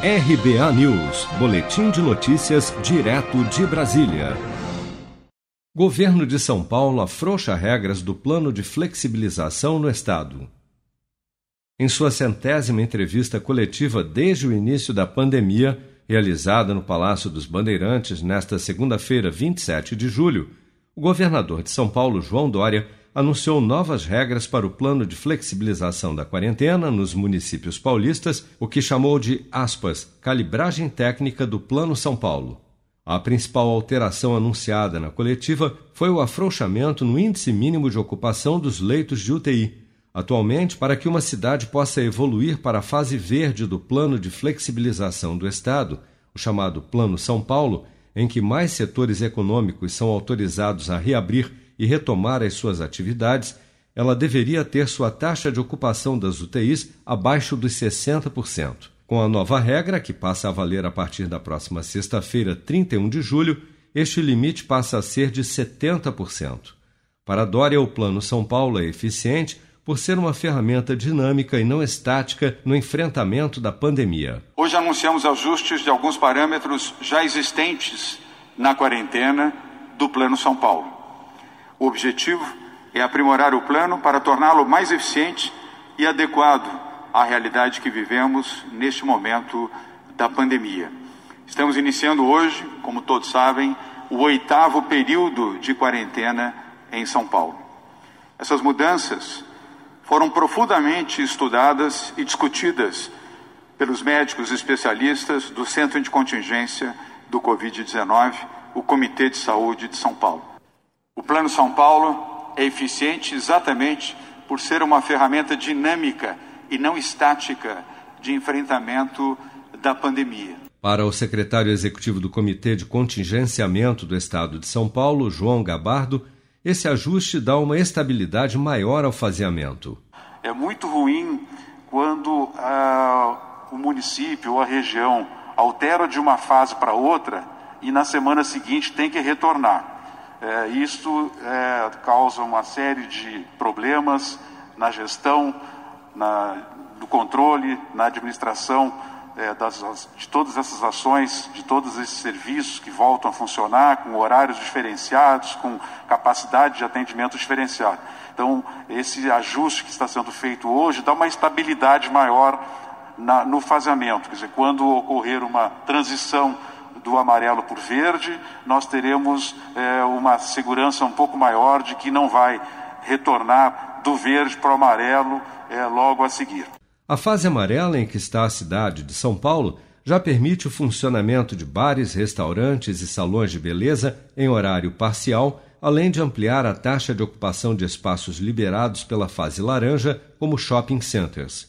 RBA News, Boletim de Notícias, direto de Brasília. Governo de São Paulo afrouxa regras do plano de flexibilização no Estado. Em sua centésima entrevista coletiva desde o início da pandemia, realizada no Palácio dos Bandeirantes nesta segunda-feira, 27 de julho, o governador de São Paulo, João Dória, anunciou novas regras para o plano de flexibilização da quarentena nos municípios paulistas, o que chamou de, aspas, calibragem técnica do Plano São Paulo. A principal alteração anunciada na coletiva foi o afrouxamento no índice mínimo de ocupação dos leitos de UTI. Atualmente, para que uma cidade possa evoluir para a fase verde do plano de flexibilização do Estado, o chamado Plano São Paulo, em que mais setores econômicos são autorizados a reabrir e retomar as suas atividades, ela deveria ter sua taxa de ocupação das UTIs abaixo dos 60%. Com a nova regra, que passa a valer a partir da próxima sexta-feira, 31 de julho, este limite passa a ser de 70%. Para Dória, o Plano São Paulo é eficiente por ser uma ferramenta dinâmica e não estática no enfrentamento da pandemia. Hoje anunciamos ajustes de alguns parâmetros já existentes na quarentena do Plano São Paulo. O objetivo é aprimorar o plano para torná-lo mais eficiente e adequado à realidade que vivemos neste momento da pandemia. Estamos iniciando hoje, como todos sabem, o oitavo período de quarentena em São Paulo. Essas mudanças foram profundamente estudadas e discutidas pelos médicos especialistas do Centro de Contingência do Covid-19, o Comitê de Saúde de São Paulo. O Plano São Paulo é eficiente exatamente por ser uma ferramenta dinâmica e não estática de enfrentamento da pandemia. Para o secretário executivo do Comitê de Contingenciamento do Estado de São Paulo, João Gabardo, esse ajuste dá uma estabilidade maior ao faseamento. É muito ruim quando ah, o município ou a região altera de uma fase para outra e na semana seguinte tem que retornar. É, isto é, causa uma série de problemas na gestão, na, no controle, na administração é, das, de todas essas ações, de todos esses serviços que voltam a funcionar com horários diferenciados, com capacidade de atendimento diferenciado. Então, esse ajuste que está sendo feito hoje dá uma estabilidade maior na, no faseamento. Quer dizer, quando ocorrer uma transição do amarelo por verde, nós teremos é, uma segurança um pouco maior de que não vai retornar do verde para o amarelo é, logo a seguir. A fase amarela em que está a cidade de São Paulo já permite o funcionamento de bares, restaurantes e salões de beleza em horário parcial, além de ampliar a taxa de ocupação de espaços liberados pela fase laranja, como shopping centers.